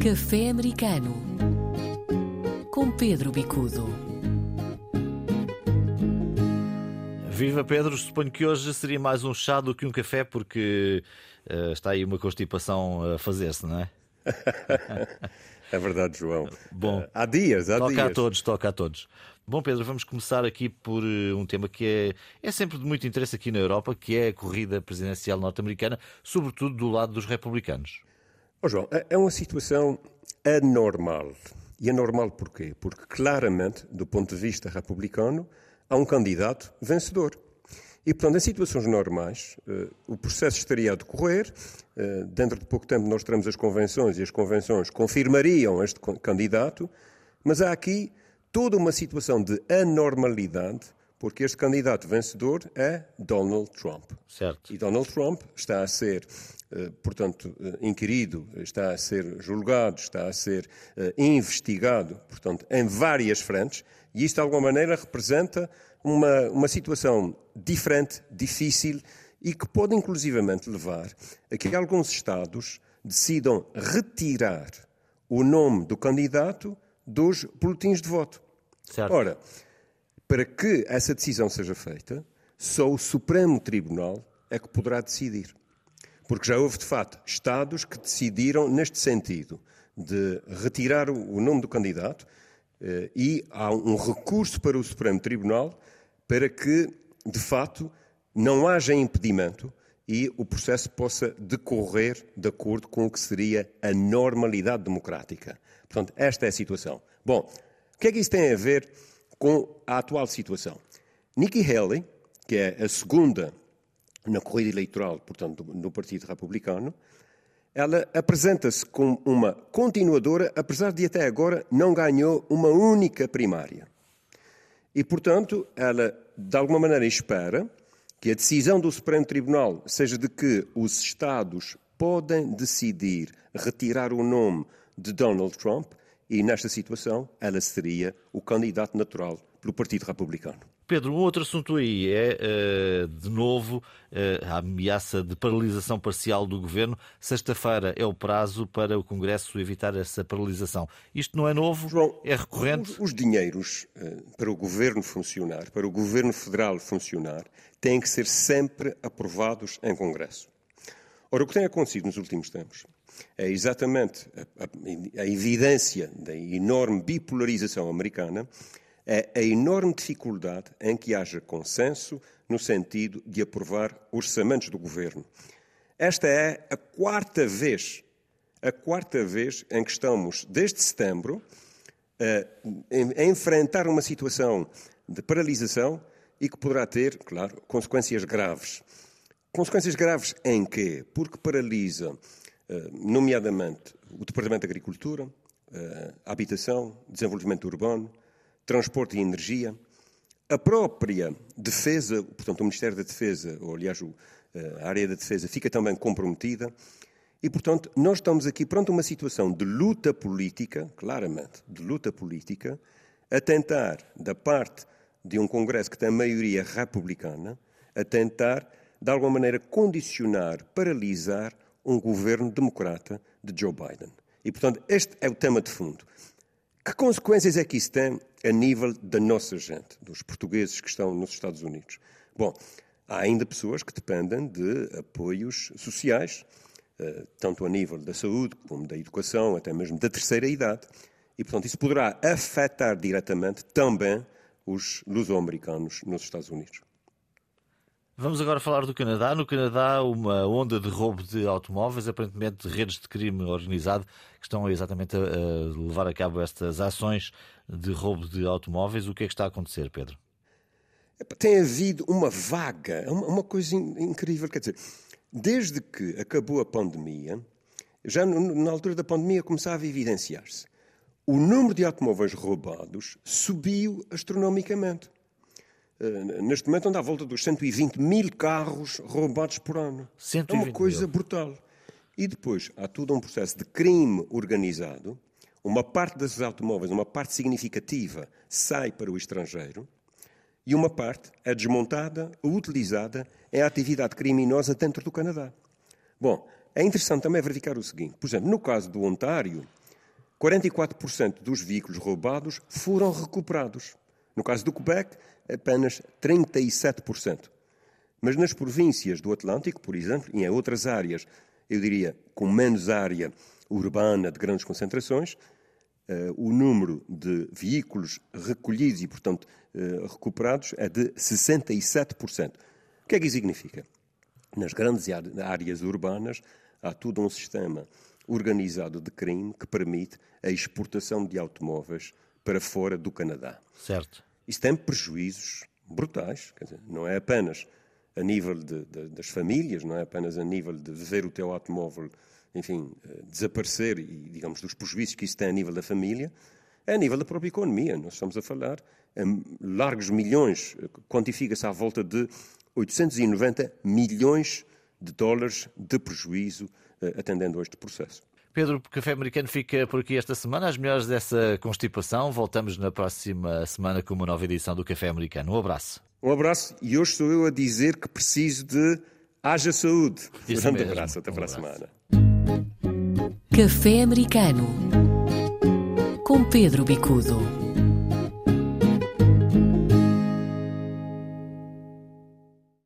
Café Americano com Pedro Bicudo. Viva Pedro, suponho que hoje seria mais um chá do que um café, porque uh, está aí uma constipação a fazer-se, não é? é verdade, João. Bom, há dias, há toca dias. a todos, toca a todos. Bom, Pedro, vamos começar aqui por uh, um tema que é, é sempre de muito interesse aqui na Europa, que é a corrida presidencial norte-americana, sobretudo do lado dos republicanos. Oh, João, é, é uma situação anormal. E anormal porquê? Porque claramente, do ponto de vista republicano, há um candidato vencedor. E, portanto, em situações normais, uh, o processo estaria a decorrer. Uh, dentro de pouco tempo, nós teremos as convenções e as convenções confirmariam este candidato. Mas há aqui toda uma situação de anormalidade, porque este candidato vencedor é Donald Trump. Certo. E Donald Trump está a ser Uh, portanto, uh, inquirido, está a ser julgado, está a ser uh, investigado, portanto, em várias frentes, e isto, de alguma maneira, representa uma, uma situação diferente, difícil e que pode, inclusivamente, levar a que alguns Estados decidam retirar o nome do candidato dos boletins de voto. Certo. Ora, para que essa decisão seja feita, só o Supremo Tribunal é que poderá decidir. Porque já houve, de facto, Estados que decidiram neste sentido, de retirar o nome do candidato, eh, e há um recurso para o Supremo Tribunal para que, de facto, não haja impedimento e o processo possa decorrer de acordo com o que seria a normalidade democrática. Portanto, esta é a situação. Bom, o que é que isso tem a ver com a atual situação? Nikki Haley, que é a segunda na corrida eleitoral, portanto, no Partido Republicano, ela apresenta-se como uma continuadora, apesar de até agora não ganhou uma única primária. E, portanto, ela, de alguma maneira, espera que a decisão do Supremo Tribunal seja de que os Estados podem decidir retirar o nome de Donald Trump e, nesta situação, ela seria o candidato natural pelo Partido Republicano. Pedro, um outro assunto aí é, eh, de novo, eh, a ameaça de paralisação parcial do governo. Sexta-feira é o prazo para o Congresso evitar essa paralisação. Isto não é novo? João, é recorrente? Os, os dinheiros eh, para o governo funcionar, para o governo federal funcionar, têm que ser sempre aprovados em Congresso. Ora, o que tem acontecido nos últimos tempos é exatamente a, a, a evidência da enorme bipolarização americana é a enorme dificuldade em que haja consenso no sentido de aprovar orçamentos do governo. Esta é a quarta vez, a quarta vez em que estamos, desde setembro, a, a enfrentar uma situação de paralisação e que poderá ter, claro, consequências graves. Consequências graves em quê? Porque paralisa, nomeadamente, o Departamento de Agricultura, Habitação, Desenvolvimento Urbano, transporte e energia, a própria defesa, portanto, o Ministério da Defesa, ou aliás, a área da defesa, fica também comprometida. E, portanto, nós estamos aqui pronto uma situação de luta política, claramente, de luta política, a tentar, da parte de um Congresso que tem maioria republicana, a tentar, de alguma maneira, condicionar, paralisar um governo democrata de Joe Biden. E, portanto, este é o tema de fundo. Que consequências é que isso tem a nível da nossa gente, dos portugueses que estão nos Estados Unidos? Bom, há ainda pessoas que dependem de apoios sociais, eh, tanto a nível da saúde como da educação, até mesmo da terceira idade. E, portanto, isso poderá afetar diretamente também os luso-americanos nos Estados Unidos. Vamos agora falar do Canadá. No Canadá, uma onda de roubo de automóveis, aparentemente redes de crime organizado, que estão exatamente a, levar a cabo estas ações de roubo de automóveis. O que é que está a acontecer, Pedro? Tem havido uma vaga, uma coisa incrível. Quer dizer, desde que acabou a pandemia, já na altura da pandemia começava a evidenciar-se. O número de automóveis roubados subiu astronomicamente. Uh, neste momento anda à volta dos 120 mil carros roubados por ano. 120 é uma coisa mil. brutal. E depois há todo um processo de crime organizado. Uma parte desses automóveis, uma parte significativa, sai para o estrangeiro e uma parte é desmontada ou utilizada em atividade criminosa dentro do Canadá. Bom, é interessante também verificar o seguinte: por exemplo, no caso do Ontário, 44% dos veículos roubados foram recuperados. No caso do Quebec, apenas 37%. Mas nas províncias do Atlântico, por exemplo, e em outras áreas, eu diria com menos área urbana de grandes concentrações, uh, o número de veículos recolhidos e, portanto, uh, recuperados é de 67%. O que é que isso significa? Nas grandes áreas urbanas há todo um sistema organizado de crime que permite a exportação de automóveis para fora do Canadá. Certo. Isso tem prejuízos brutais, dizer, não é apenas a nível de, de, das famílias, não é apenas a nível de ver o teu automóvel, enfim, eh, desaparecer e, digamos, dos prejuízos que isso tem a nível da família, é a nível da própria economia. Nós estamos a falar em largos milhões, eh, quantifica-se à volta de 890 milhões de dólares de prejuízo eh, atendendo a este processo. Pedro, o Café Americano fica por aqui esta semana. As melhores dessa constipação. Voltamos na próxima semana com uma nova edição do Café Americano. Um abraço. Um abraço e hoje sou eu a dizer que preciso de haja saúde. Isso um grande mesmo. abraço, até Um para a semana. Café Americano com Pedro Bicudo.